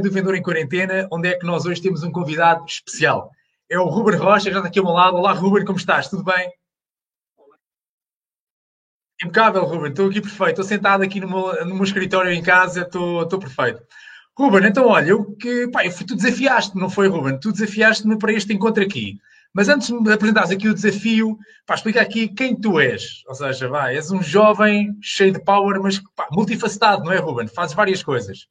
do Vendedor em Quarentena, onde é que nós hoje temos um convidado especial. É o Ruben Rocha, já está aqui ao meu lado. Olá, Ruben, como estás? Tudo bem? Impecável, Ruben. Estou aqui perfeito. Estou sentado aqui no meu, no meu escritório em casa. Estou, estou perfeito. Ruben, então olha, eu, que, pá, tu desafiaste-me, não foi, Ruben? Tu desafiaste-me para este encontro aqui. Mas antes de me apresentares aqui o desafio, pá, explica aqui quem tu és. Ou seja, vai, és um jovem cheio de power, mas pá, multifacetado, não é, Ruben? Fazes várias coisas.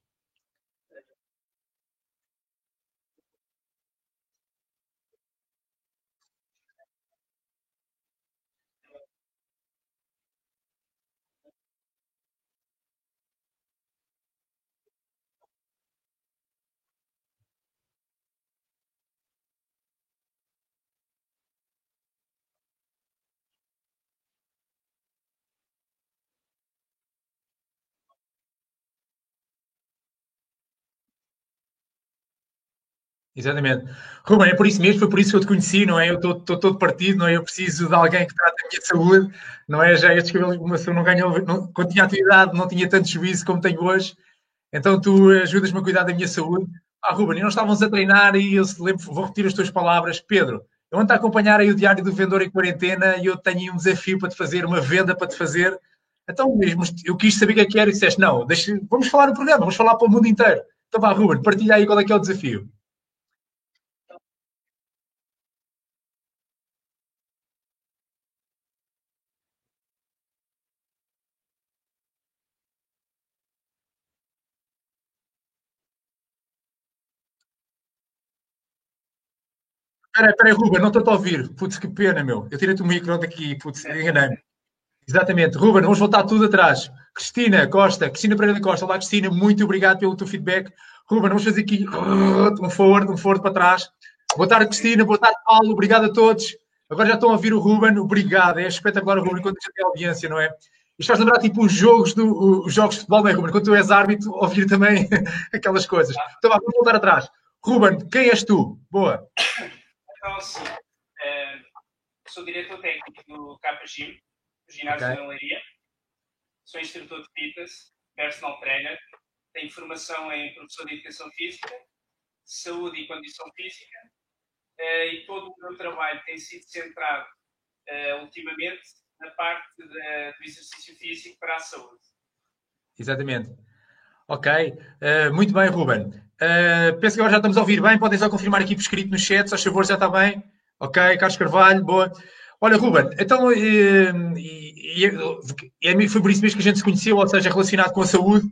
Exatamente. Ruben, é por isso mesmo, foi por isso que eu te conheci, não é? Eu estou todo partido, não é? Eu preciso de alguém que trate da minha saúde, não é? Já estes cabelos, uma pessoa não ganhou, não, quando tinha a tua idade, não tinha tanto juízo como tenho hoje, então tu ajudas-me a cuidar da minha saúde. Ah, Ruben, e nós estávamos a treinar e eu lembro, vou repetir as tuas palavras. Pedro, eu ando a acompanhar aí o Diário do Vendedor em quarentena e eu tenho um desafio para te fazer, uma venda para te fazer. Então mesmo, eu quis saber o que é que era e disseste, não, deixa, vamos falar no programa, vamos falar para o mundo inteiro. Então vá, Ruben, partilha aí qual é que é o desafio. Espera, espera aí, Ruben, não estou a ouvir. Putz, que pena, meu. Eu tirei-te o micro daqui, putz, enganei-me. Exatamente. Ruben, vamos voltar tudo atrás. Cristina Costa, Cristina Pereira da Costa. Olá, Cristina, muito obrigado pelo teu feedback. Ruben, vamos fazer aqui um forward, um forward para trás. Boa tarde, Cristina. Boa tarde, Paulo. Obrigado a todos. Agora já estão a ouvir o Ruben. Obrigado. É espetacular o Ruben quando já tem audiência, não é? Isto faz lembrar tipo os jogos, do, os jogos de futebol, não é, Ruben? Quando tu és árbitro, ouvir também aquelas coisas. Então vamos voltar atrás. Ruben, quem és tu? Boa. Então, assim, uh, sou diretor técnico do Gym, ginásio okay. de Leiria. Sou instrutor de fitness, personal trainer. Tenho formação em professor de educação física, saúde e condição física. Uh, e todo o meu trabalho tem sido centrado uh, ultimamente na parte do exercício físico para a saúde. Exatamente. Ok, uh, muito bem, Ruben. Uh, penso que agora já estamos a ouvir bem. Podem só confirmar aqui por escrito no chat, se favor, já está bem. Ok, Carlos Carvalho, boa. Olha, Ruben, então, e, e, e, foi por isso mesmo que a gente se conheceu, ou seja, relacionado com a saúde,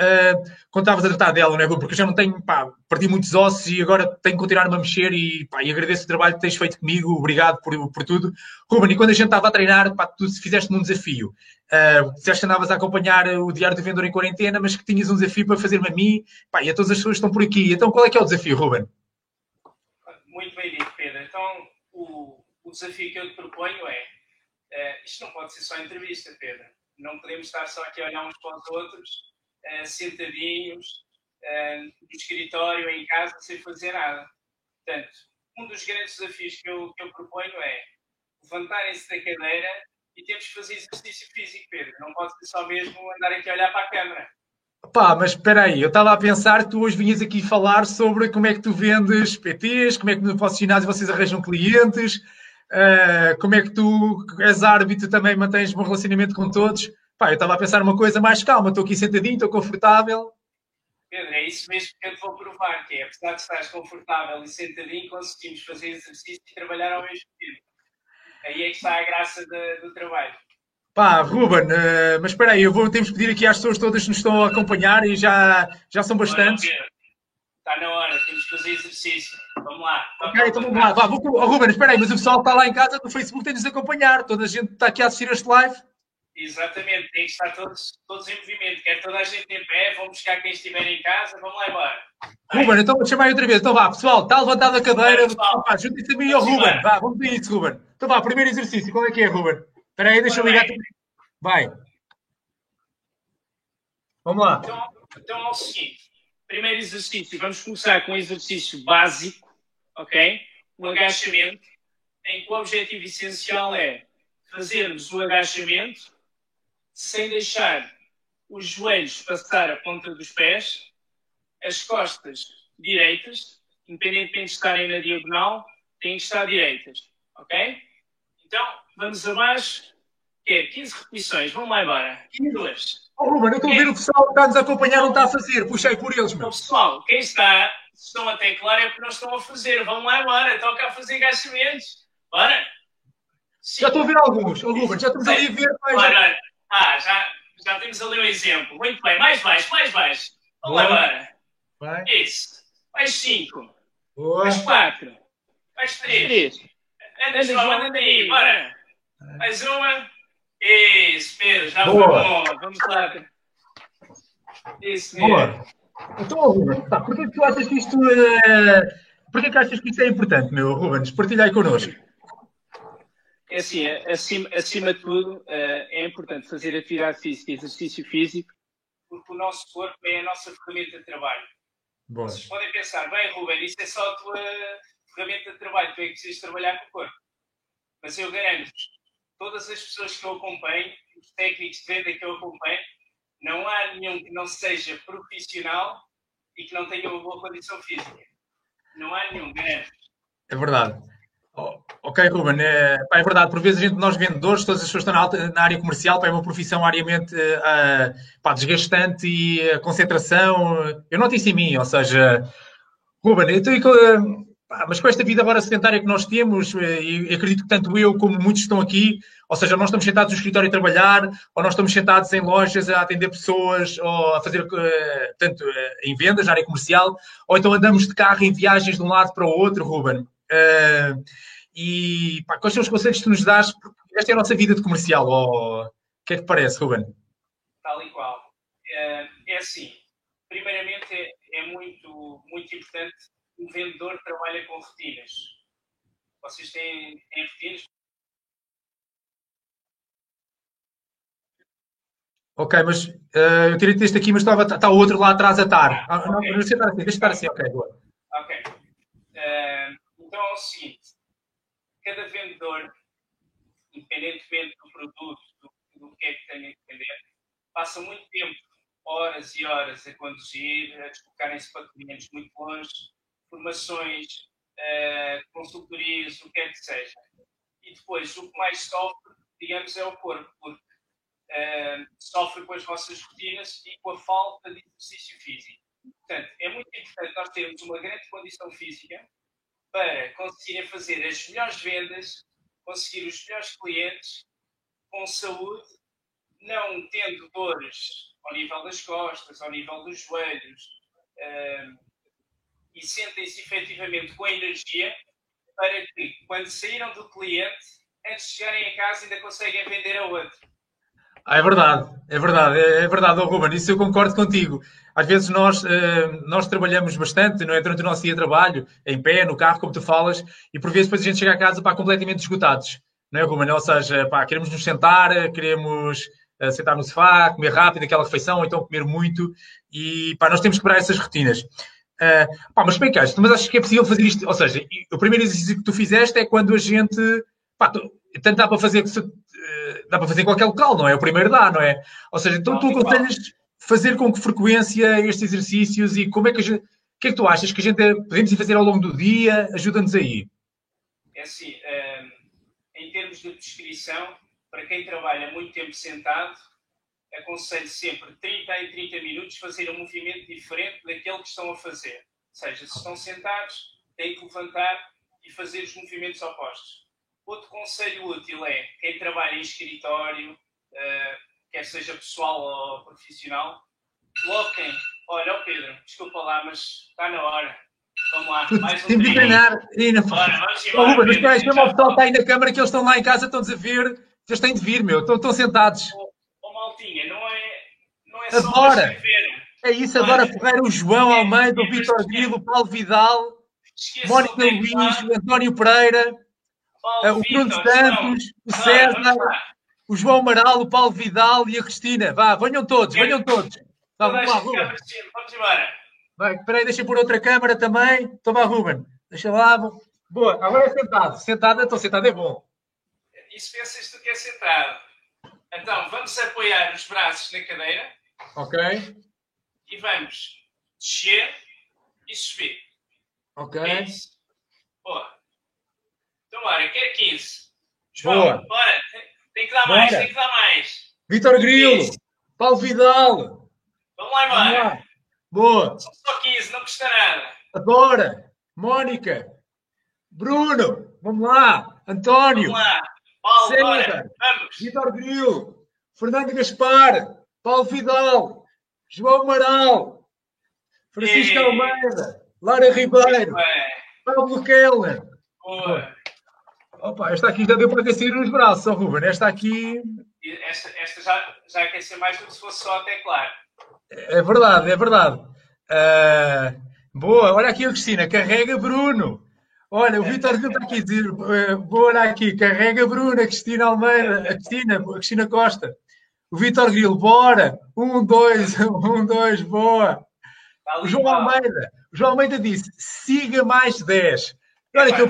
uh, quando estavas a tratar dela, não é? Porque eu já não tenho, pá, perdi muitos ossos e agora tenho que continuar-me a mexer e, pá, e agradeço o trabalho que tens feito comigo, obrigado por, por tudo. Ruben, e quando a gente estava a treinar, pá, tu fizeste-me um desafio. Uh, disseste que andavas a acompanhar o Diário do Vendedor em quarentena, mas que tinhas um desafio para fazer-me a mim, pá, e a todas as pessoas que estão por aqui. Então, qual é que é o desafio, Ruben? Muito bem dito, Pedro. Então, o, o desafio que eu te proponho é, uh, isto não pode ser só entrevista, Pedro. Não podemos estar só aqui a olhar uns para os outros uh, sentadinhos uh, no escritório, em casa, sem fazer nada. Portanto, um dos grandes desafios que eu, que eu proponho é levantarem-se da cadeira e temos que fazer exercício físico, Pedro. Não pode ser só mesmo andar aqui a olhar para a câmara. Pá, mas espera aí, eu estava a pensar tu hoje vinhas aqui falar sobre como é que tu vendes PTs, como é que no vosso vocês arranjam clientes, uh, como é que tu és árbitro também mantens um bom relacionamento com todos. Pá, eu estava a pensar uma coisa mais calma, estou aqui sentadinho, estou confortável. Pedro, é isso mesmo que eu te vou provar, que é, apesar de estares confortável e sentadinho, conseguimos fazer exercício e trabalhar ao mesmo tempo. Aí é que está a graça de, do trabalho. Pá, Ruben, uh, mas espera aí, eu vou, temos que pedir aqui às pessoas todas que nos estão a acompanhar e já, já são bastantes. Está na hora, temos que fazer exercício. Vamos lá. Ok, então vamos lá. Vá, vou, oh, Ruben, espera aí, mas o pessoal que está lá em casa no Facebook tem de nos acompanhar. Toda a gente está aqui a assistir este live. Exatamente, tem que estar todos, todos em movimento. Quer toda a gente em pé, vamos buscar quem estiver em casa, vamos lá embora. Ruben, então vou chamar outra vez. Então vá, pessoal, está levantado a cadeira. É, Juntem-se a mim e ao Ruben. Vá, vamos ver isso, Ruben. Então vá, primeiro exercício. Qual é que é, Ruben? Espera aí, deixa eu ligar. Vai. Vamos lá. Então, então é o seguinte. Primeiro exercício, vamos começar com um exercício básico, ok? O agachamento, em que o objetivo essencial é fazermos o agachamento sem deixar os joelhos passar a ponta dos pés as costas direitas, independentemente de estarem na diagonal, têm que estar direitas. Ok? Então, vamos abaixo. Que é 15 repetições. Vamos lá embora. 2. Oh, Ruben, eu estou a ver o pessoal que está-nos a acompanhar, não está a fazer. Puxei por eles, meu. Então, pessoal, quem está, estão a teclar é porque não estão a fazer. Vamos lá embora. Toca a fazer agachamentos. Bora. Já estou a ver alguns. Oh, Ruben, já estamos ali a ver. Mas... Bora. Ah, já, já temos ali um exemplo. Muito bem. Mais baixo, mais baixo. Vamos lá embora. Vai. Isso. Mais 5. Mais 4. Mais 3. Anda, João, anda aí. Bora. Mais uma. Isso, Pedro, já Boa. foi bom. Vamos lá. Isso mesmo. Boa. Então, Ruben, tá, porquê que tu achas que isto é... Porquê que achas que isto é importante, meu Rubens? Partilha aí connosco. É assim, acima, acima de tudo, eh, é importante fazer atividade física e exercício físico, porque o nosso corpo é a nossa ferramenta de trabalho. Boa. Vocês podem pensar, bem, Ruben, isso é só a tua ferramenta de trabalho, tu é que precisas trabalhar com o corpo. Mas eu garanto-vos, todas as pessoas que eu acompanho, os técnicos de venda que eu acompanho, não há nenhum que não seja profissional e que não tenha uma boa condição física. Não há nenhum, garanto. É verdade. Oh, ok, Ruben, é, pá, é, verdade. Por vezes a gente, nós vendedores, todas as pessoas estão na, alta, na área comercial, pá, é uma profissão ariamente uh, pá, desgastante e a concentração. Eu noto isso em mim, ou seja, Ruben, eu estou mas com esta vida agora sedentária que nós temos, eh, e acredito que tanto eu como muitos estão aqui, ou seja, nós estamos sentados no escritório a trabalhar, ou nós estamos sentados em lojas a atender pessoas, ou a fazer, eh, tanto eh, em vendas, na área comercial, ou então andamos de carro em viagens de um lado para o outro, Ruben. E pá, quais são os conselhos que tu nos dás? Esta é a nossa vida de comercial, o que é que parece, Ruben? Tal e qual. É assim, primeiramente é, é muito, muito importante um vendedor trabalha com rotinas. Vocês têm, têm rotinas? Ok, mas uh, eu tirei este aqui, mas estava, está o outro lá atrás a estar. Ah, não, okay. não, deixa estar deixa estar ok, boa. Ok. Uh, é o seguinte: cada vendedor, independentemente do produto, do, do que é que tem a vender, passa muito tempo, horas e horas, a conduzir, a deslocarem-se para clientes muito longe, formações, uh, consultorias, o que quer que seja. E depois, o que mais sofre, digamos, é o corpo, porque uh, sofre com as nossas rotinas e com a falta de exercício físico. Portanto, é muito importante nós termos uma grande condição física para conseguirem fazer as melhores vendas, conseguir os melhores clientes com saúde, não tendo dores ao nível das costas, ao nível dos joelhos, uh, e sentem-se efetivamente com energia para que, quando saíram do cliente, antes de chegarem a casa, ainda conseguem vender a outro. Ah, é verdade, é verdade, é, é verdade, oh, Ruben, isso eu concordo contigo. Às vezes nós, uh, nós trabalhamos bastante, não é? Durante o nosso dia de trabalho, em pé, no carro, como tu falas, e por vezes depois a gente chega a casa pá, completamente esgotados, não é, Ruben? Ou seja, pá, queremos nos sentar, queremos uh, sentar no sofá, comer rápido aquela refeição, ou então comer muito, e pá, nós temos que quebrar essas rotinas. Uh, pá, mas bem, Castro, mas achas que é possível fazer isto? Ou seja, o primeiro exercício que tu fizeste é quando a gente. Pá, tu, tanto dá para fazer que dá para fazer em qualquer local, não é? O primeiro dá, não é? Ou seja, então tu aconselhas fazer com que frequência estes exercícios e como é que a gente. O que é que tu achas que a gente podemos ir fazer ao longo do dia? Ajuda-nos aí. É assim, um, em termos de prescrição, para quem trabalha muito tempo sentado, aconselho sempre 30 em 30 minutos fazer um movimento diferente daquele que estão a fazer. Ou seja, se estão sentados, têm que levantar e fazer os movimentos opostos. Outro conselho útil é quem trabalha em escritório, uh, quer seja pessoal ou profissional, coloquem. Olha, oh Pedro, desculpa lá, mas está na hora. Vamos lá, mais um Tem de treinar. Bora, vamos embora. Mas espera aí, o pessoal está aí na câmara que eles estão lá em casa, estão-nos a ver. Eles têm de vir, meu. Estão, estão sentados. Oh, maltinha, não é, não é só Agora, É isso, agora Ferreira, o João Almeida, o Vitor Vila, o Paulo Vidal, Mónica Luís, o António Pereira, Paulo o Bruno Santos, o César, o João Amaral, o Paulo Vidal e a Cristina. Vá, venham todos, venham todos. Vá, vamos lá, Ruben. Vamos embora. Vai, peraí, deixa por outra câmara também. Toma, Ruben. Deixa lá. Boa, agora é sentado. Sentado, então sentado é bom. Isso pensas tu que é sentado. Então, vamos apoiar os braços na cadeira. Ok. E vamos descer e subir. Ok. É isso. Boa. Então, bora, quer 15. João, Boa. bora. Tem que dar mais, Bora. tem que dar mais. Vitor Grilo. Paulo Vidal. Vamos lá Vamos embora. lá. Boa. São só 15, não custa nada. Agora, Mónica, Bruno, vamos lá, António, Vamos lá. Paulo, César. Vamos. Vitor Grilo, Fernando Gaspar, Paulo Vidal, João Amaral, Francisco Ei. Almeida, Lara Ribeiro, Pablo Keller. boa. Opa, esta aqui já deu para aquecer os braços, ó Ruben. Esta aqui Esta, esta já, já aquecer mais do que se fosse só até claro. é verdade, é verdade. Ah, boa, olha aqui a Cristina, carrega Bruno. Olha, o Vitor está aqui a dizer, eh, boa, olha aqui, carrega Bruno, a Cristina Almeida, a Cristina, a Cristina Costa. O Vitor Grilo, bora! Um, dois, um, dois, boa! Ali O João. Almeida, o João Almeida disse, siga mais 10. Olha que eu...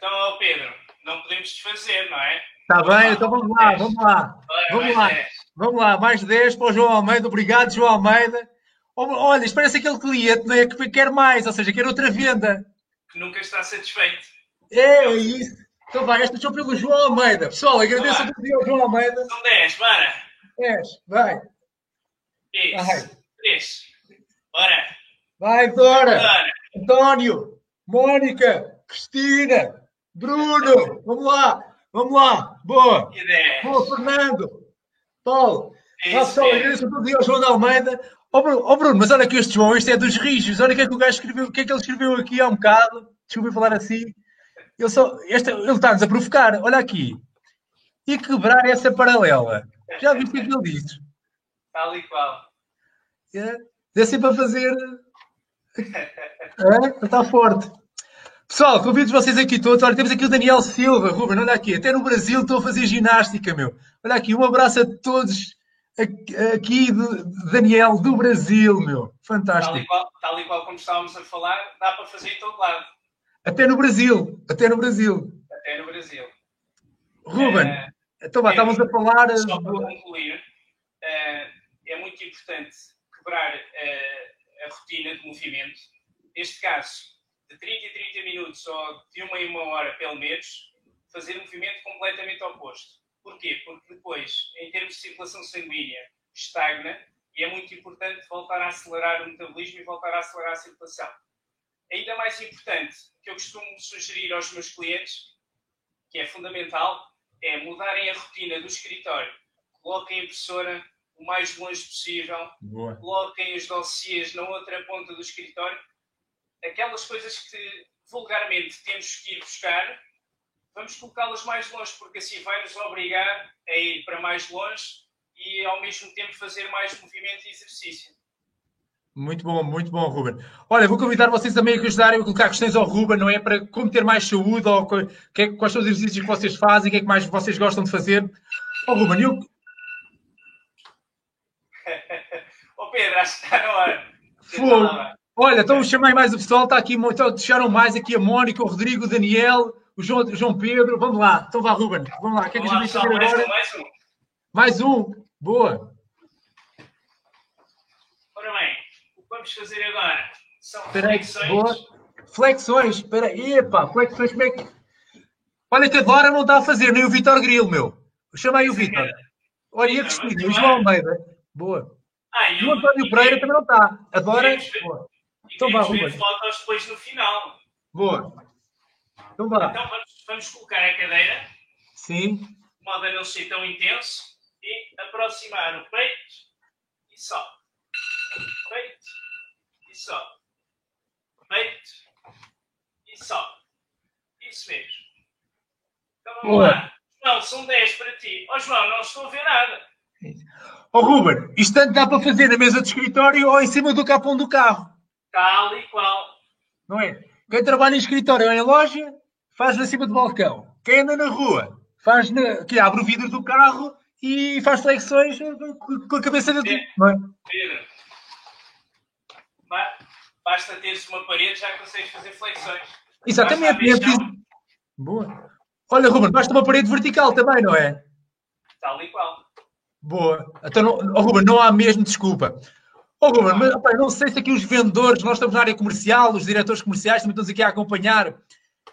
Então, Pedro, não podemos desfazer, não é? Está bem, então vamos lá, vamos lá. Vamos lá. 10. Vamos lá, mais 10 para o João Almeida. Obrigado, João Almeida. Olha, isto parece aquele cliente não é, que quer mais, ou seja, quer outra venda. Que nunca está satisfeito. É, é isso. Então vai, esta show pelo João Almeida. Pessoal, agradeço a todos ao João Almeida. São 10, bora. 10, vai. Isso. Vai. 3. Bora. Vai, Dora. Bora. António, Mónica, Cristina, Bruno. Vamos lá, vamos lá. Boa. 10. Boa, Fernando. Paulo. Isso, Ah, pessoal, é. agradeço a todos ao João de Almeida. Ó Bruno, ó, Bruno, mas olha que este João, este é dos rijos. Olha o que é que o gajo escreveu, o que é que ele escreveu aqui há um bocado. Desculpe falar assim. Ele, só, este, ele está-nos a provocar. Olha aqui. E quebrar essa paralela. Já viste o que ele disse? Tal e qual. É, é sempre a fazer. É, está forte. Pessoal, convido vocês aqui todos. Olha, temos aqui o Daniel Silva, Ruben, olha aqui. Até no Brasil estou a fazer ginástica, meu. Olha aqui, um abraço a todos aqui, do Daniel do Brasil, meu. Tal Fantástico. e, qual, tal e qual como estávamos a falar, dá para fazer em todo lado. Até no Brasil, até no Brasil. Até no Brasil. Ruben, Eh, então vá, estávamos a falar. Só para concluir, eh, é muito importante quebrar eh, a rotina de movimento. Neste caso, de 30 a 30 minutos ou de uma em uma hora, pelo menos, fazer um movimento completamente oposto. Porquê? Porque depois, em termos de circulação sanguínea, estagna e é muito importante voltar a acelerar o metabolismo e voltar a acelerar a circulação. Ainda mais importante, que eu costumo sugerir aos meus clientes, que é fundamental, é mudarem a rotina do escritório. Coloquem a impressora o mais longe possível, Boa. coloquem os dossiês na outra ponta do escritório. Aquelas coisas que vulgarmente temos que ir buscar, vamos colocá-las mais longe, porque assim vai nos obrigar a ir para mais longe e ao mesmo tempo fazer mais movimento e exercício. Muito bom, muito bom, Ruben. Olha, vou convidar vocês também a ajudarem a colocar questões ao Ruben, não é? Para como ter mais saúde, ou que é- quais são os exercícios que vocês fazem, o que é que mais vocês gostam de fazer. Ó Ruben, eu, Ô Pedro, acho que está na hora. Fogo. Olha, então chamei mais o pessoal, está aqui, então deixaram mais aqui a Mónica, o Rodrigo, o Daniel, o João, o João Pedro. Vamos lá, então vá, Ruben, vamos lá. O que é que a gente vai fazer mais um, agora? mais um. Mais um, boa. Ora bem, o que vamos fazer agora são Espera aí, reflexões. boa. Flexões, espera aí, epá, flexões, como é que. Olha que a Dora não está a fazer, nem o Vitor Grilo, meu. Chamei o Vitor. Olha, e a Cristina, e o João Almeida. Boa. Ah, E o António Pereira também não está. A Dora. Então vá, ver fotos depois no final. Boa. Então vá. Então vamos, vamos colocar a cadeira, Sim. de modo a não ser tão intenso, e aproximar o peito e sobe. Peito e sobe. Peito e sobe. Isso mesmo. Então vamos Boa. lá. João, são 10 para ti. Ó João, não estou a ver nada. Ó Ruben, isto tanto dá para fazer na mesa de escritório ou em cima do capão do carro, Tal e qual. não é? Quem trabalha em escritório ou em loja, faz na cima do balcão. Quem anda na rua, faz na, que abre o vidro do carro e faz flexões com a cabeça dentro. Não é? Pedro, ba- basta teres uma parede já consegues fazer flexões. Exatamente. Basta é Boa. Olha, Ruben, basta uma parede vertical também, não é? Tal e qual. Boa. Então, não, oh, Ruben, não há mesmo desculpa. Oh, Ruben, mas não sei se aqui os vendedores, nós estamos na área comercial, os diretores comerciais também estamos aqui a acompanhar.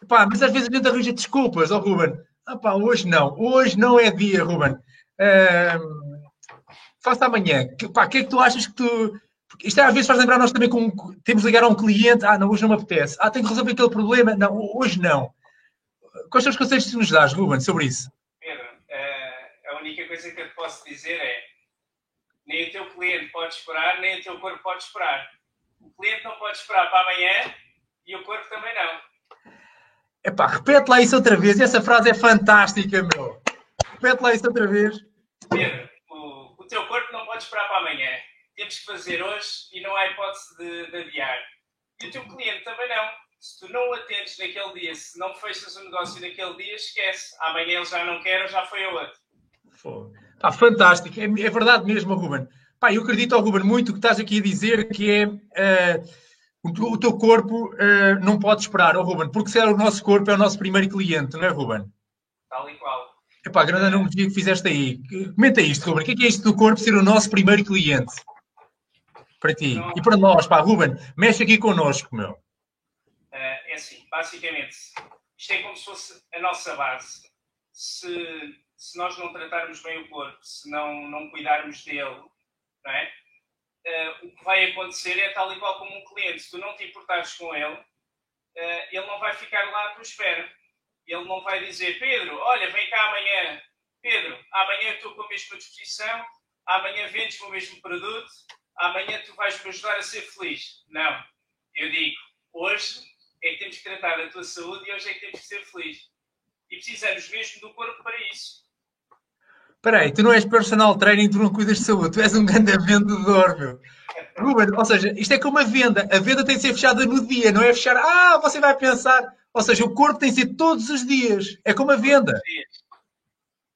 Epá, mas às vezes a gente arranja desculpas, oh Ruben. Epá, hoje não, hoje não é dia, Ruben. Uh, faça amanhã. O que, é que tu achas que tu. Porque isto às vezes faz lembrar nós também com. Temos de ligar a um cliente, ah, não, hoje não me apetece. Ah, tenho que resolver aquele problema. Não, hoje não. Quais são os conselhos que nos dás, Ruben, sobre isso? Pedro, eh, a única coisa que eu posso dizer é nem o teu cliente pode esperar, nem o teu corpo pode esperar. O cliente não pode esperar para amanhã e o corpo também não. Epá, repete lá isso outra vez. Essa frase é fantástica, meu. Repete lá isso outra vez. Pedro, o, o teu corpo não pode esperar para amanhã. Temos que fazer hoje e não há hipótese de, de adiar. E o teu cliente também não. Se tu não o atendes naquele dia, se não fechas o negócio naquele dia, esquece. Amanhã ele já não quer ou já foi a outro. Fogo. Pá, fantástico, é, é, verdade mesmo, Ruben. Pá, eu acredito ao Ruben muito o que estás aqui a dizer, que é uh, o, teu corpo uh, não pode esperar, oh, Ruben, porque se é o nosso corpo, é o nosso primeiro cliente, não é, Ruben? Tal e qual. Epá, grande analogia que fizeste aí. Comenta isto, Ruben. O que é, que é isto do corpo ser o nosso primeiro cliente? Para ti. Não. E para nós, pá, Ruben, mexe aqui connosco, meu. Uh, é assim, basicamente, isto é como se fosse a nossa base. Se se nós não tratarmos bem o corpo, se não, não cuidarmos dele, não é? Uh, o que vai acontecer é tal e qual como um cliente. Se tu não te importares com ele, uh, ele não vai ficar lá à tua espera. Ele não vai dizer, Pedro, olha, vem cá amanhã. Pedro, amanhã estou com a mesma disposição, amanhã vendes o mesmo produto, amanhã tu vais me ajudar a ser feliz. Não. Eu digo, hoje é que temos que tratar da tua saúde e hoje é que temos que ser feliz. E precisamos mesmo do corpo para isso. Espera aí, tu não és personal training, tu não cuidas de saúde, tu és um grande vendedor, meu. Ruben, ou seja, isto é como a venda. A venda tem de ser fechada no dia, não é fechar, ah, você vai pensar. Ou seja, o corpo tem de ser todos os dias. É como a venda.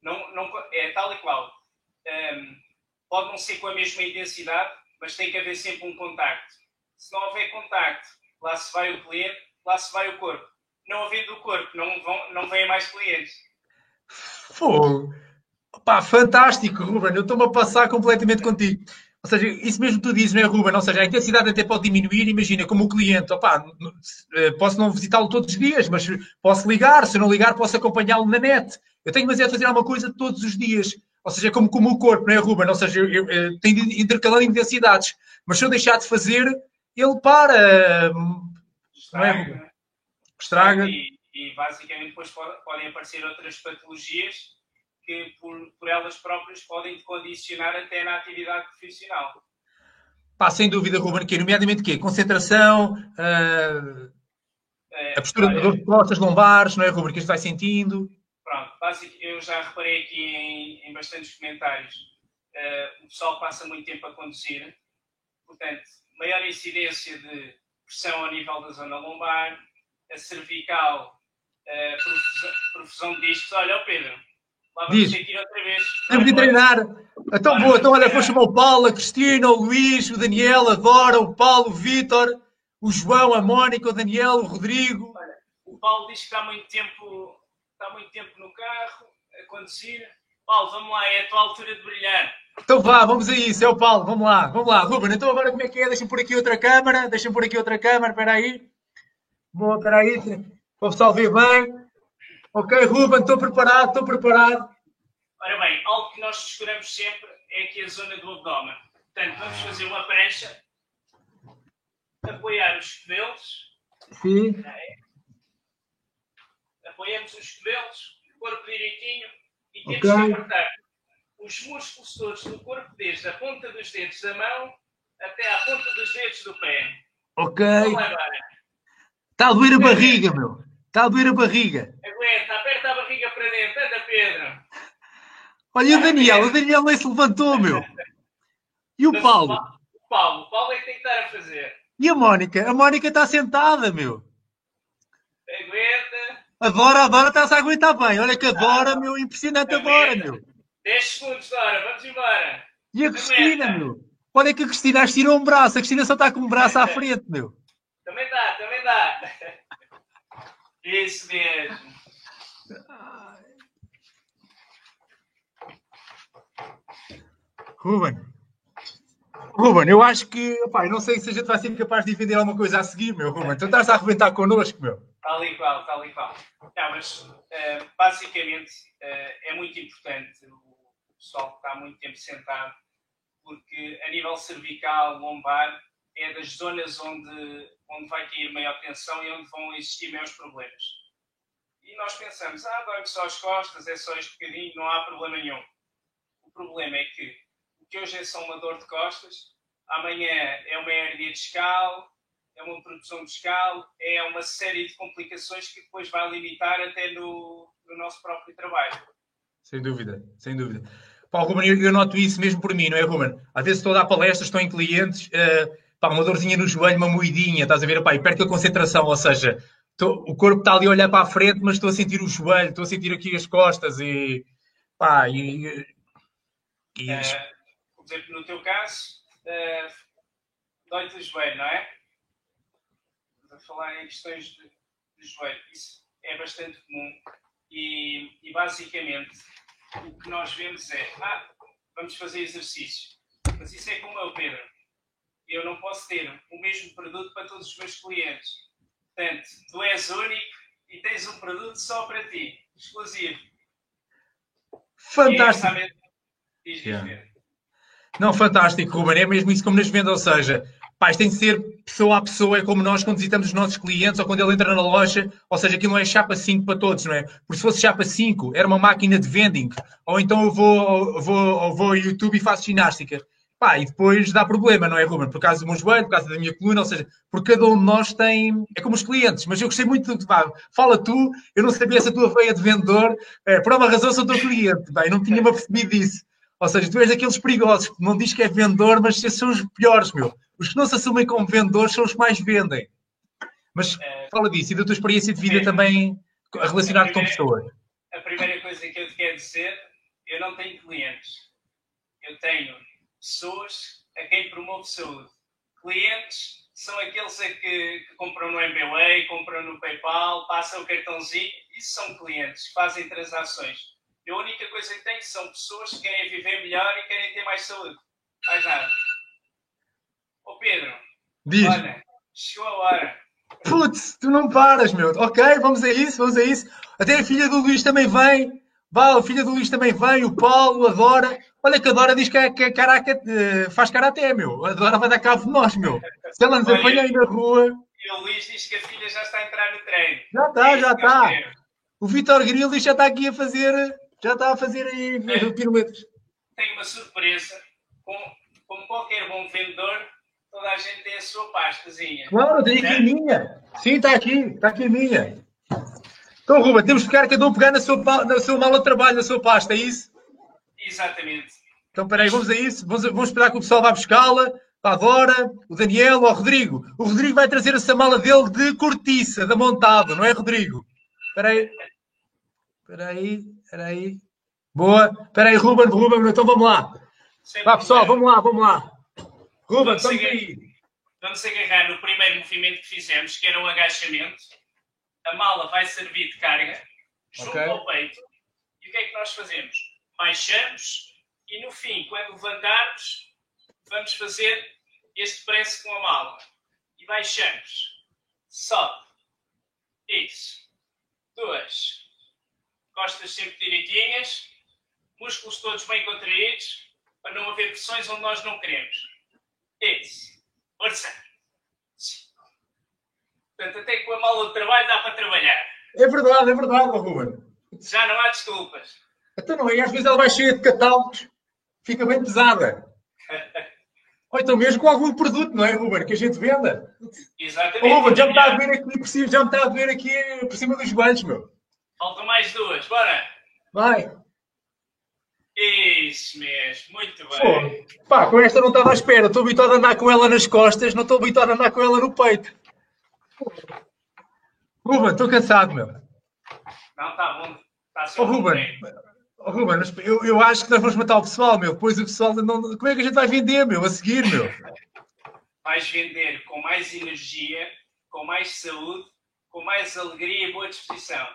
Não, não, é tal e qual. Um, pode não ser com a mesma intensidade, mas tem que haver sempre um contacto. Se não houver contacto, lá se vai o cliente, lá se vai o corpo. Não havendo o corpo, não, vão, não vêm mais clientes. Fogo! Pá, fantástico, Ruben. Eu estou-me a passar completamente contigo. Ou seja, isso mesmo que tu dizes, não é, Ruben? Ou seja, a intensidade até pode diminuir. Imagina, como o cliente, opá, eh, posso não visitá-lo todos os dias, mas posso ligar. Se não ligar, posso acompanhá-lo na net. Eu tenho, mas é fazer alguma coisa todos os dias. Ou seja, como, como o corpo, não é, Ruben? Ou seja, eu, eu, eu tenho intercalando intensidades. Mas se eu deixar de fazer, ele para. Estraga. Não é, Ruben? Estraga. E, e basicamente depois podem aparecer outras patologias que por, por elas próprias podem te condicionar até na atividade profissional. Pá, sem dúvida, Ruben, que nomeadamente quê? Concentração, uh, é, a postura olha, de costas, lombares, não é, Ruben, que a gente vai sentindo. Pronto, eu já reparei aqui em, em bastantes comentários, uh, o pessoal passa muito tempo a conduzir, portanto, maior incidência de pressão ao nível da zona lombar, a cervical, uh, profusão, profusão de discos. Olha, o Pedro, Diz. Temos de treinar. Então, boa. Então, olha, vou chamar o Paulo, a Cristina, o Luís, o Daniel, a Dora, o Paulo, o Vitor, o João, a Mónica, o Daniel, o Rodrigo. Olha, o Paulo diz que está muito tempo, está muito tempo no carro, a conduzir. Paulo, vamos lá, é a tua altura de brilhar. Então vá, vamos a isso, é o Paulo, vamos lá, vamos lá. Ruben, então agora como é que é? Deixa-me pôr aqui outra câmara, deixa-me pôr aqui outra câmara, espera aí. Bom, espera aí, para o pessoal ver bem. Ok, Ruben, estou preparado, estou preparado. Ora bem, algo que nós descuramos sempre é aqui a zona do abdômen. Portanto, vamos fazer uma prancha, apoiar os cotovelos. Sim. Okay. Apoiamos os cotovelos, o corpo direitinho e temos okay. que apertar os músculos todos do corpo, desde a ponta dos dedos da mão até à ponta dos dedos do pé. Ok. Está a doer a barriga, meu. Está a doer a barriga. Aguenta, aperta a barriga para dentro. Anda, Pedro. Olha o Daniel, o Daniel nem se levantou, meu. E o Paulo? O Paulo, o Paulo é que tem que estar a fazer. E a Mónica? A Mónica está sentada, meu. Aguenta. A Dora, a Dora está-se a aguentar bem. Olha que a Dora, meu, impressionante a Dora, meu. 10 segundos, Dora, vamos embora. E a Cristina, meu. Olha que a Cristina tirou um braço. A Cristina só está com um braço à frente, meu. Também dá, também dá. Isso mesmo. Ruben. Ruben, eu acho que, pá, não sei se a gente vai ser capaz de vender alguma coisa a seguir, meu, Ruben. Tu estás a arrebentar connosco, meu. Tal e qual, tal e qual. Não, mas uh, basicamente uh, é muito importante o pessoal que está muito tempo sentado, porque a nível cervical, lombar, é das zonas onde, onde vai cair maior tensão e onde vão existir maiores problemas. E nós pensamos, ah, dói-me só as costas, é só este bocadinho, não há problema nenhum. O problema é que o que hoje é só uma dor de costas, amanhã é uma hernia discal, é uma produção discal, é uma série de complicações que depois vai limitar até no, no nosso próprio trabalho. Sem dúvida, sem dúvida. Pá, Ruben, eu, eu noto isso mesmo por mim, não é, Ruben? Às vezes estou a dar palestras, estou em clientes, uh, pá, uma dorzinha no joelho, uma moedinha, estás a ver, pá, e perto a concentração, ou seja, estou, o corpo está ali a olhar para a frente, mas estou a sentir o joelho, estou a sentir aqui as costas e, pá, e... e... Uh, por exemplo, no teu caso, uh, dói-te o joelho, não é? a falar em questões de, de joelho, isso é bastante comum e, e basicamente o que nós vemos é, ah, vamos fazer exercício, mas isso é como é o Pedro, eu não posso ter o mesmo produto para todos os meus clientes. Portanto, tu és único e tens um produto só para ti, exclusivo. Fantástico. Yeah. Não, fantástico, Ruben. É mesmo isso como nas vendas, ou seja, pá, tem de ser pessoa a pessoa, é como nós quando visitamos os nossos clientes ou quando ele entra na loja, ou seja, aquilo não é chapa 5 para todos, não é? Porque se fosse chapa 5, era uma máquina de vending, ou então eu vou, vou, vou ao YouTube e faço ginástica. Pá, e depois dá problema, não é, Ruben? Por causa do meu joelho, por causa da minha coluna, ou seja, porque cada um de nós tem. É como os clientes, mas eu gostei muito do pá, fala tu, eu não sabia essa tua veia de vendedor, é, por uma razão sou teu cliente, bem, não tinha-me apercebido disso. Ou seja, tu és daqueles perigosos que não diz que é vendedor, mas são os piores, meu. Os que não se assumem como vendedores são os que mais vendem. Mas é, fala disso e da tua experiência de vida é, também relacionado com pessoas. A primeira coisa que eu te quero dizer, eu não tenho clientes. Eu tenho pessoas a quem promovo saúde. Clientes são aqueles a que, que compram no MBA, compram no PayPal, passam o cartãozinho. Isso são clientes, fazem transações. a única coisa que tenho são pessoas que querem viver melhor e querem ter mais saúde. Mais nada. Ô Pedro, Diz. olha, chegou a hora. Putz, tu não paras, meu. Ok, vamos a isso, vamos a isso. Até a filha do Luís também vem. Vá, a filha do Luís também vem, o Paulo, a Dora. Olha que a Dora diz que, é, que é caraca, eh, faz karaté, meu. A Dora vai dar cabo de nós, meu. Se ela nos apanha aí na rua. E o Luís diz que a filha já está a entrar no treino. Já está, é já está. O Vitor Grilo já está aqui a fazer, já está a fazer aí é. piruetas. Tenho uma surpresa. Com, como qualquer bom vendedor, toda a gente tem a sua pastazinha. Claro, tem aqui a minha. Sim, está aqui, está aqui a minha. Então, Ruba, temos que ficar cada um pegar na sua, na sua mala de trabalho, na sua pasta, é isso? Exatamente. Então, peraí, vamos a isso. Vamos, vamos esperar que o pessoal vá buscá-la. A Dora, o Daniel, o Rodrigo. O Rodrigo vai trazer essa mala dele de cortiça, da montada, não é, Rodrigo? Espera aí. Espera aí, espera aí. Boa. Espera aí, Ruben, Ruben, então vamos lá. Sempre Vá, pessoal, vamos lá, vamos lá. Ruben, estamos aí. Vamos agarrar no primeiro movimento que fizemos, que era o agachamento. A mala vai servir de carga junto okay. ao peito. E o que é que nós fazemos? Baixamos e no fim, quando levantarmos, vamos fazer este press com a mala. E baixamos. Sobe. Isso. Duas. Costas sempre direitinhas. Músculos todos bem contraídos. Para não haver pressões onde nós não queremos. Esse. Força. Portanto, até com a mala de trabalho dá para trabalhar. É verdade, é verdade, Ruben. Já não há desculpas. Então não é, às vezes ela vai cheia de catálogos, fica bem pesada. Ou então mesmo com algum produto, não é, Ruben? Que a gente venda. Exatamente. Oh, Ruben, já me está a ver aqui por cima, já me está a ver aqui por cima dos joelhos, meu. Faltam mais duas, bora. Vai. Isso mesmo, muito bem. Pô, pá, com esta não estava à espera. Estou habituado a andar com ela nas costas, não estou habituado a andar com ela no peito. Ruben, estou cansado, meu. Não, está bom. Está oh, Ruben, oh, Ruben eu, eu acho que nós vamos matar o pessoal, meu. Depois o pessoal não. Como é que a gente vai vender, meu? A seguir, meu? Vais vender com mais energia, com mais saúde, com mais alegria e boa disposição.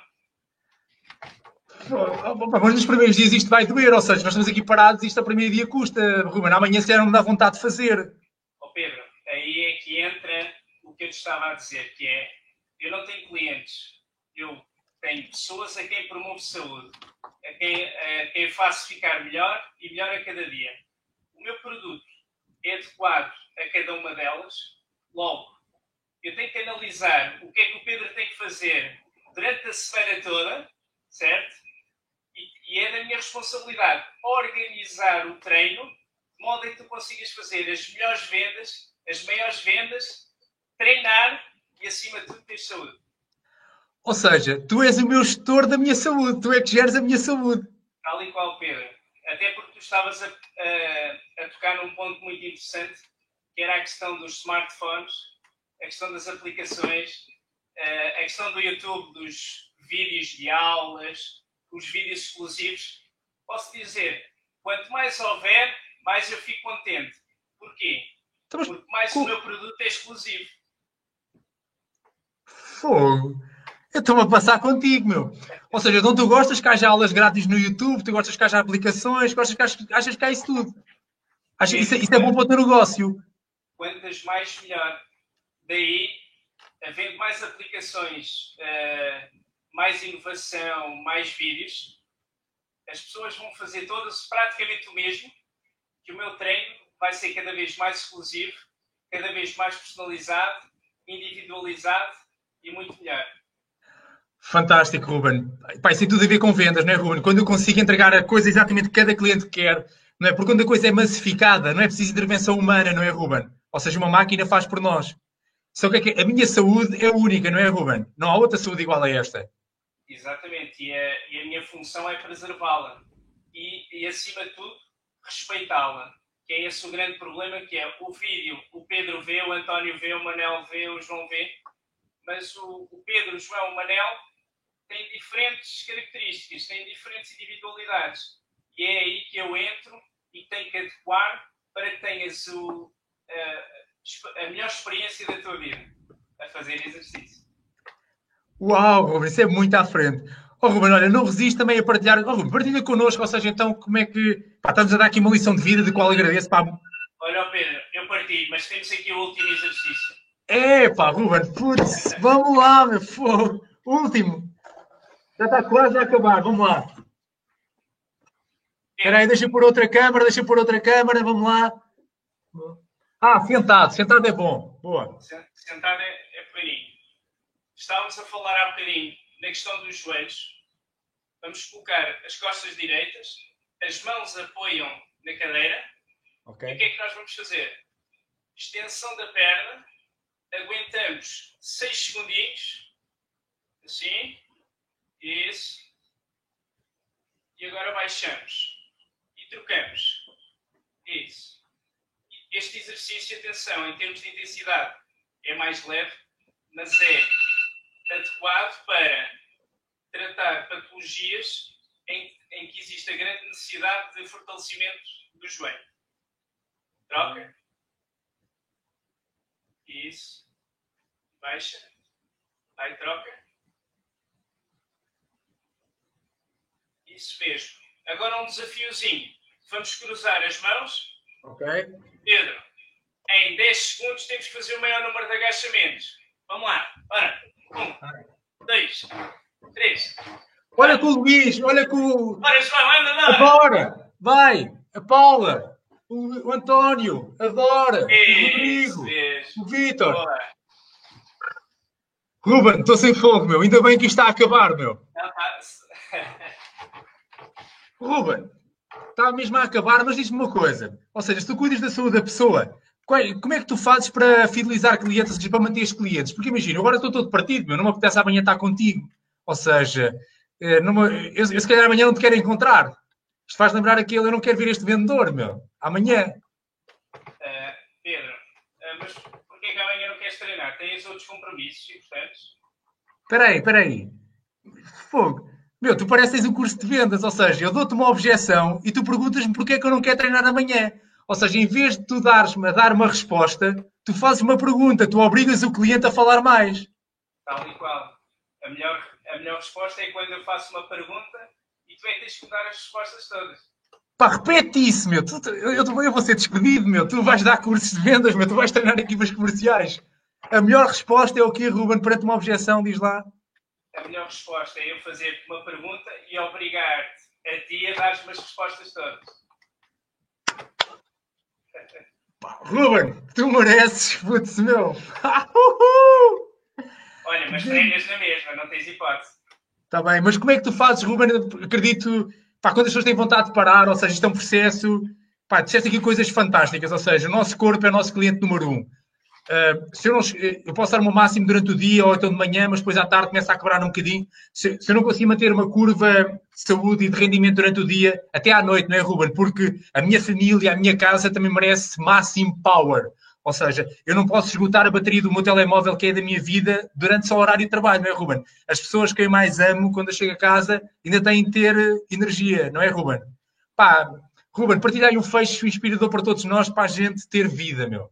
Mas nos primeiros dias isto vai doer, ou seja, nós estamos aqui parados e isto a primeiro dia custa, Ruben. Amanhã se não me dá vontade de fazer. Ó oh Pedro, aí é que entra que eu estava a dizer, que é, eu não tenho clientes, eu tenho pessoas a quem promovo saúde, a quem, a quem faço ficar melhor e melhor a cada dia. O meu produto é adequado a cada uma delas, logo, eu tenho que analisar o que é que o Pedro tem que fazer durante a semana toda, certo? E, e é da minha responsabilidade organizar o treino de modo a que tu consigas fazer as melhores vendas, as maiores vendas, treinar e, acima de tudo, ter saúde. Ou seja, tu és o meu gestor da minha saúde, tu é que geres a minha saúde. Tal e qual, Pedro. Até porque tu estavas a, a, a tocar num ponto muito interessante, que era a questão dos smartphones, a questão das aplicações, a questão do YouTube, dos vídeos de aulas, os vídeos exclusivos. Posso dizer, quanto mais houver, mais eu fico contente. Porquê? Então, Porque mais o meu produto é exclusivo. Fogo! Eu estou-me a passar contigo, meu. Ou seja, então tu gostas que haja aulas grátis no YouTube, tu gostas que haja aplicações, gostas que haja, achas que há isso tudo. Que isso, é, isso é bom para o teu negócio. Quantas mais, melhor. Daí, havendo mais aplicações, uh, mais inovação, mais vídeos, as pessoas vão fazer todas praticamente o mesmo, que o meu treino vai ser cada vez mais exclusivo, cada vez mais personalizado, individualizado e muito melhor. Fantástico, Ruben. Pai, isso tem tudo a ver com vendas, não é, Ruben? Quando eu consigo entregar a coisa exatamente que cada cliente quer, não é? Porque quando a coisa é massificada, não é preciso intervenção humana, não é, Ruben? Ou seja, uma máquina faz por nós. Só que é a minha saúde é única, não é, Ruben? Não há outra saúde igual a esta. Exatamente. E a, e a minha função é preservá-la. E, e, acima de tudo, respeitá-la. Que é esse o grande problema, que é o vídeo. O Pedro vê, o António vê, o Manel vê, o João vê. Mas o, o Pedro, o João, o Manel têm diferentes características, têm diferentes individualidades. E é aí que eu entro e tenho que adequar para que tenhas o, a, a melhor experiência da tua vida a fazer exercício. Uau, Ruben, isso é muito à frente. Oh, Ruben, olha, não resiste também a partilhar. Oh, Ruben, partilha connosco, ou seja, então, como é que. Pá, estamos a dar aqui uma lição de vida, de qual agradeço. Pá. Olha, Pedro, eu partilho, mas temos aqui o último exercício. Pá, Ruben, putz, vamos lá, meu fogo. Último. Já está quase a acabar, vamos lá. Espera aí, deixa pôr outra câmara, deixa pôr outra câmara, vamos lá. Ah, sentado, sentado é bom. Boa. Sentado é, é pequenino. Estávamos a falar há bocadinho na questão dos joelhos. Vamos colocar as costas direitas, as mãos apoiam na cadeira. Okay. E o que é que nós vamos fazer? Extensão da perna, aguentamos 6 segundinhos, assim, isso. E agora baixamos. E trocamos. Isso. Este exercício, atenção, em termos de intensidade, é mais leve, mas é adequado para tratar patologias em, em que existe a grande necessidade de fortalecimento do joelho. Troca. Isso. Baixa. Aí troca. Isso mesmo. Agora um desafiozinho. Vamos cruzar as mãos. Ok. Pedro, em 10 segundos temos que fazer o maior número de agachamentos. Vamos lá. Ora, um, dois, três. Olha com o Luís, olha com o. Ora, João, anda, anda. Agora, vai, a Paula, o, António, adora, o Rodrigo, isso. o Vitor. Ruben, estou sem fogo, meu. Ainda bem que isto está a acabar, meu. Ruben, está mesmo a acabar, mas diz-me uma coisa. Ou seja, se tu cuidas da saúde da pessoa, como é que tu fazes para fidelizar clientes, para manter os clientes? Porque imagina, agora estou todo partido, meu, não me apetece amanhã estar contigo. Ou seja, eh, numa, eu, eu se calhar amanhã não te quero encontrar. Isto faz lembrar aquele, eu não quero ver este vendedor, meu. Amanhã. Uh, Pedro, uh, mas porquê que amanhã não queres treinar? Tens outros compromissos importantes? Espera aí, espera aí. Fogo. Meu, tu pareces um curso de vendas, ou seja, eu dou-te uma objeção e tu perguntas-me porquê é que eu não quero treinar amanhã. Ou seja, em vez de tu dares-me a dar uma resposta, tu fazes uma pergunta, tu obrigas o cliente a falar mais. Tal e qual. A melhor, a melhor resposta é quando eu faço uma pergunta e tu é que tens que dar as respostas todas. Pá, repete isso, meu. Tu, eu, eu vou ser despedido, meu. Tu vais dar cursos de vendas, meu. Tu vais treinar equipas comerciais. A melhor resposta é o que, Ruben, perante uma objeção, diz lá. A melhor resposta é eu fazer-te uma pergunta e obrigar-te a ti a dar-me as respostas todas. Ruben, tu mereces, putz, meu. Olha, mas treinas na mesma, não tens hipótese. Está bem, mas como é que tu fazes, Ruben? Acredito, pá, quando as pessoas têm vontade de parar, ou seja, isto é um processo, pá, disseste aqui coisas fantásticas, ou seja, o nosso corpo é o nosso cliente número um. Uh, se eu, não, eu posso dar o máximo durante o dia ou então de manhã, mas depois à tarde começa a quebrar um bocadinho. Se, se, eu não conseguir manter uma curva de saúde e de rendimento durante o dia, até à noite, não é, Ruben? Porque a minha família, a minha casa também merece máximo power. Ou seja, eu não posso esgotar a bateria do meu telemóvel, que é da minha vida, durante só o horário de trabalho, não é, Ruben? As pessoas que eu mais amo, quando eu chego a casa, ainda têm de ter energia, não é, Ruben? Pá, Ruben, partilha aí um fecho inspirador para todos nós, para a gente ter vida, meu.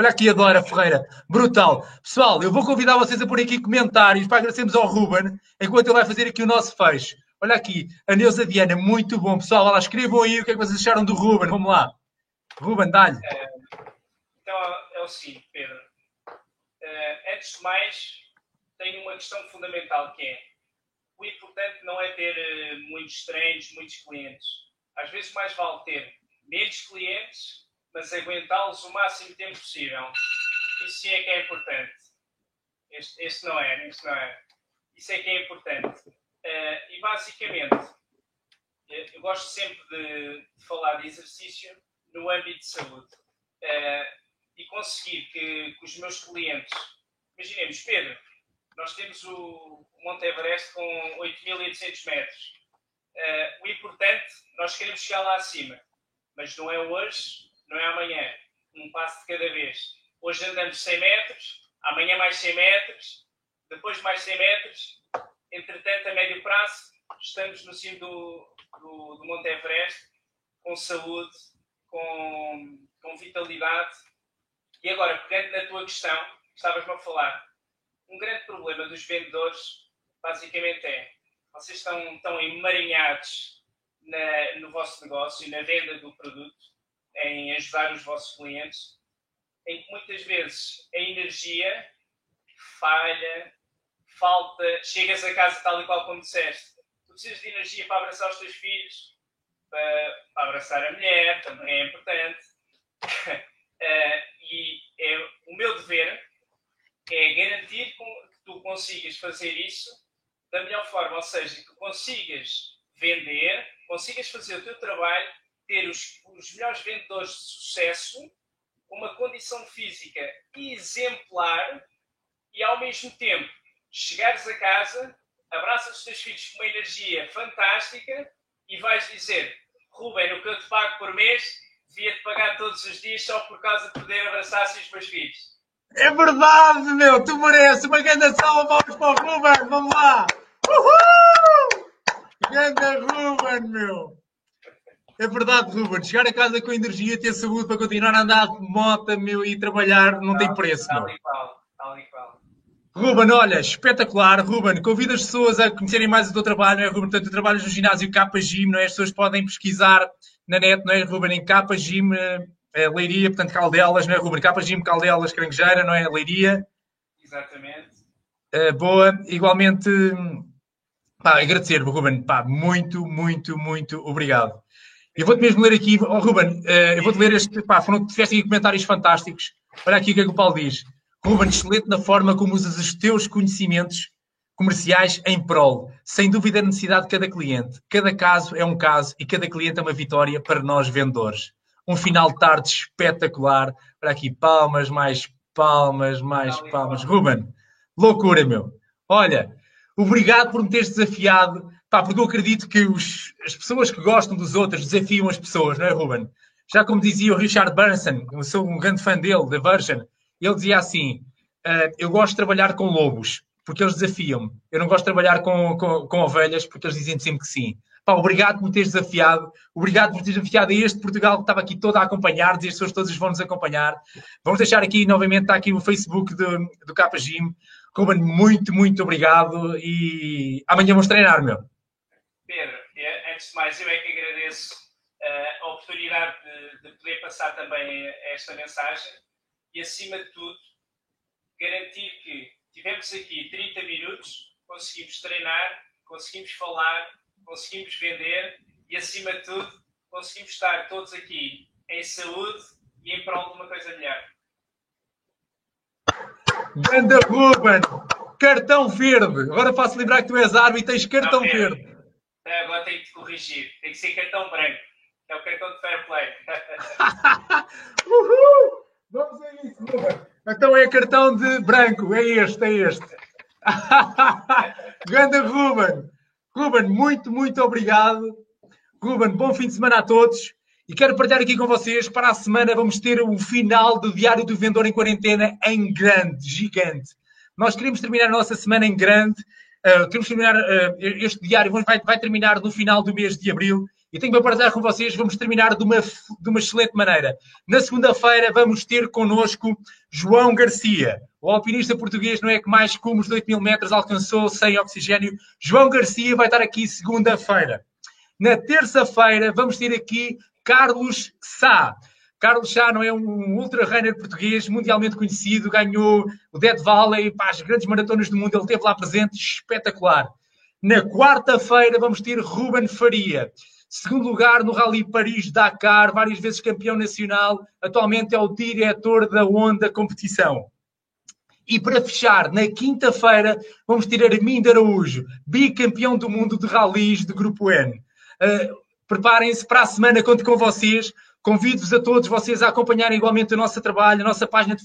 Olha aqui a Dora Ferreira, brutal. Pessoal, eu vou convidar vocês a pôr aqui comentários para agradecermos ao Ruben, enquanto ele vai fazer aqui o nosso fecho. Olha aqui, a Neuza Diana, muito bom. Pessoal, lá, escrevam aí o que é que vocês acharam do Ruben. Vamos lá. Ruben, dá-lhe. É, então, é o seguinte, Pedro. É, antes de mais, tenho uma questão fundamental que é o importante não é ter eh, muitos treinos, muitos clientes. Às vezes mais vale ter menos clientes mas aguentá-los o máximo tempo possível. Isso sim é que é importante. Este, este não é, este não é. Isso é que é importante. Uh, e basicamente, eu gosto sempre de, de, falar de exercício no âmbito de saúde. Uh, e conseguir que, que, os meus clientes, imaginemos, Pedro, nós temos o Monte Everest com 8.800 metros. Uh, o importante, nós queremos chegar lá acima, mas não é hoje, não é amanhã, um passo de cada vez. Hoje andamos 100 metros, amanhã mais 100 metros, depois mais 100 metros. Entretanto, a médio prazo, estamos no cimo do, do, do Monte Everest, com saúde, com, com vitalidade. E agora, pegando na tua questão, estavas-me a falar, um grande problema dos vendedores, basicamente é, vocês estão, estão emaranhados na, no vosso negócio e na venda do produto, em ajudar os vossos clientes, em que muitas vezes a energia falha, falta, chegas a casa tal e qual como disseste, tu precisas de energia para abraçar os teus filhos, para, para abraçar a mulher, também é importante. uh, e é, o meu dever é garantir que tu consigas fazer isso da melhor forma, ou seja, que consigas vender, consigas fazer o teu trabalho ter os, os melhores vendedores de sucesso, uma condição física exemplar e, ao mesmo tempo, chegares a casa, abraças os teus filhos com uma energia fantástica e vais dizer: Ruben, o que eu te pago por mês, devia-te pagar todos os dias só por causa de poder abraçar os meus filhos. É verdade, meu, tu mereces uma grande salva, para o Ruben, vamos lá! Uhul! Grande Ruben, meu! É verdade, Ruben. Chegar a casa com energia, ter saúde para continuar a andar de moto meu, e trabalhar não, tem preço. Tal e qual, tal e qual. Ruben, olha, espetacular. Ruben, convido as pessoas a conhecerem mais o teu trabalho, não é, Ruben? Portanto, tu trabalhas no ginásio Capa Gym, não é? As pessoas podem pesquisar na net, não é, Ruben? Em Capa Gym, é, Leiria, portanto, Caldelas, não é, Ruben? Capa Gym, Caldelas, Carangueira, não é? Leiria. Exatamente. É, boa. Igualmente, pá, agradecer, Ruben. Pá, muito, muito, muito obrigado. Eu vou-te mesmo ler aqui, oh, Ruben, uh, eu vou-te ler este, pá, foram, tiveste aqui comentários fantásticos. Olha aqui o que é que o Paulo diz. Ruben, excelente na forma como usas os teus conhecimentos comerciais em prol. Sem dúvida a necessidade de cada cliente. Cada caso é um caso e cada cliente é uma vitória para nós vendedores. Um final de tarde espetacular. Olha aqui, palmas, mais palmas, mais palmas. Ruben, loucura, meu. Olha, obrigado por me teres desafiado Pá, porque eu acredito que os, as pessoas que gostam dos outros desafiam as pessoas, não é, Ruben? Já como dizia o Richard Branson, eu sou um grande fã dele, da Virgin, ele dizia assim: uh, Eu gosto de trabalhar com lobos, porque eles desafiam-me. Eu não gosto de trabalhar com, com, com ovelhas, porque eles dizem sempre que sim. Pá, obrigado por teres desafiado, obrigado por teres desafiado a este Portugal que estava aqui todo a acompanhar-nos e as pessoas todas vão nos acompanhar. Vamos deixar aqui novamente, está aqui o Facebook do, do Gym. Ruben, muito, muito obrigado e amanhã vamos treinar, meu. Pedro, antes de mais, eu é que agradeço uh, a oportunidade de, de, poder passar também esta mensagem e, acima de tudo, garantir que tivemos aqui 30 minutos, conseguimos treinar, conseguimos falar, conseguimos vender e, acima de tudo, conseguimos estar todos aqui em saúde e em prol de uma coisa melhor. Ganda Ruben, cartão verde. Agora faço lembrar que tu és árbitro e tens cartão verde. É, agora tenho que corrigir. Tem que ser cartão branco. É o cartão de fair play. Uhul! Vamos a isso. Então é cartão de branco. É este, é este. Ganda Ruben. Ruben, muito, muito obrigado. Ruben, bom fim de semana a todos. E quero partilhar aqui com vocês, para a semana vamos ter o final do Diário do Vendedor em Quarentena em grande, gigante. Nós queremos terminar a nossa semana em grande. Uh, queremos terminar, uh, este diário vai, vai, terminar no final do mês de Abril. E tenho para partilhar com vocês, vamos terminar de uma, de uma excelente maneira. Na segunda-feira vamos ter connosco João Garcia, o alpinista português, não é que mais como os 8 mil metros alcançou sem oxigênio. João Garcia vai estar aqui segunda-feira. Na terça-feira vamos ter aqui Carlos Sá. Carlos não é um ultra runner português mundialmente conhecido, ganhou o Dead Valley, para as grandes maratonas do mundo, ele esteve lá presente, espetacular. Na quarta-feira vamos ter Ruben Faria. Segundo lugar no Rally Paris-Dakar, várias vezes campeão nacional, atualmente é o diretor da Honda Competição. E para fechar, na quinta-feira, vamos ter Armindo Araújo, bicampeão do mundo de rallies do Grupo N. Uh, Preparem-se para a semana, conto com vocês. Convido-vos a todos vocês a acompanharem igualmente o nosso trabalho, a nossa página de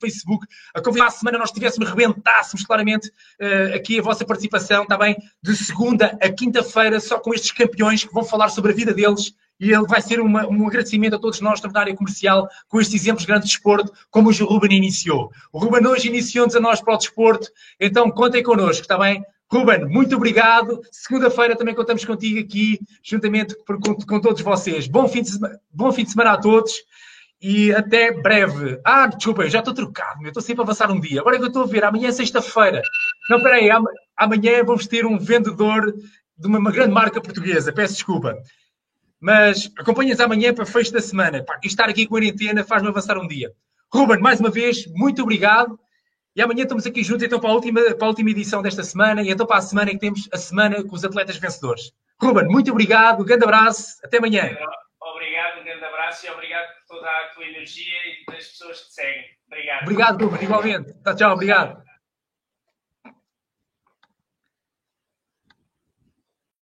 Facebook, a convidar a semana nós tivéssemos, rebentássemos claramente uh, aqui a vossa participação, está bem? De segunda a quinta-feira, só com estes campeões que vão falar sobre a vida deles e ele vai ser uma, um agradecimento a todos nós da área comercial com estes exemplos de desporto, como o Ruben iniciou. O Ruben hoje iniciou-nos a nós para o desporto, então contem connosco, está bem? Ruben, muito obrigado. Segunda-feira também contamos contigo aqui, juntamente com, com, todos vocês. Bom fim, de, bom fim de semana a todos e até breve. Ah, desculpa, eu já estou trocado, eu estou sempre a avançar um dia. Agora é que eu estou a ver, amanhã é sexta-feira. Não, espera aí, amanhã vamos ter um vendedor de uma, uma, grande marca portuguesa, peço desculpa. Mas acompanhas amanhã para fecho da semana. Pá, estar aqui a quarentena faz-me avançar um dia. Ruben, mais uma vez, muito obrigado. E amanhã estamos aqui juntos então para a, última, para a última edição desta semana e então para a semana em que temos a semana com os atletas vencedores. Ruben, muito obrigado, um grande abraço, até amanhã. Obrigado, um grande abraço e obrigado por toda a tua energia e das pessoas que te seguem. Obrigado. Obrigado, Ruben, igualmente. Tchau, tchau, obrigado.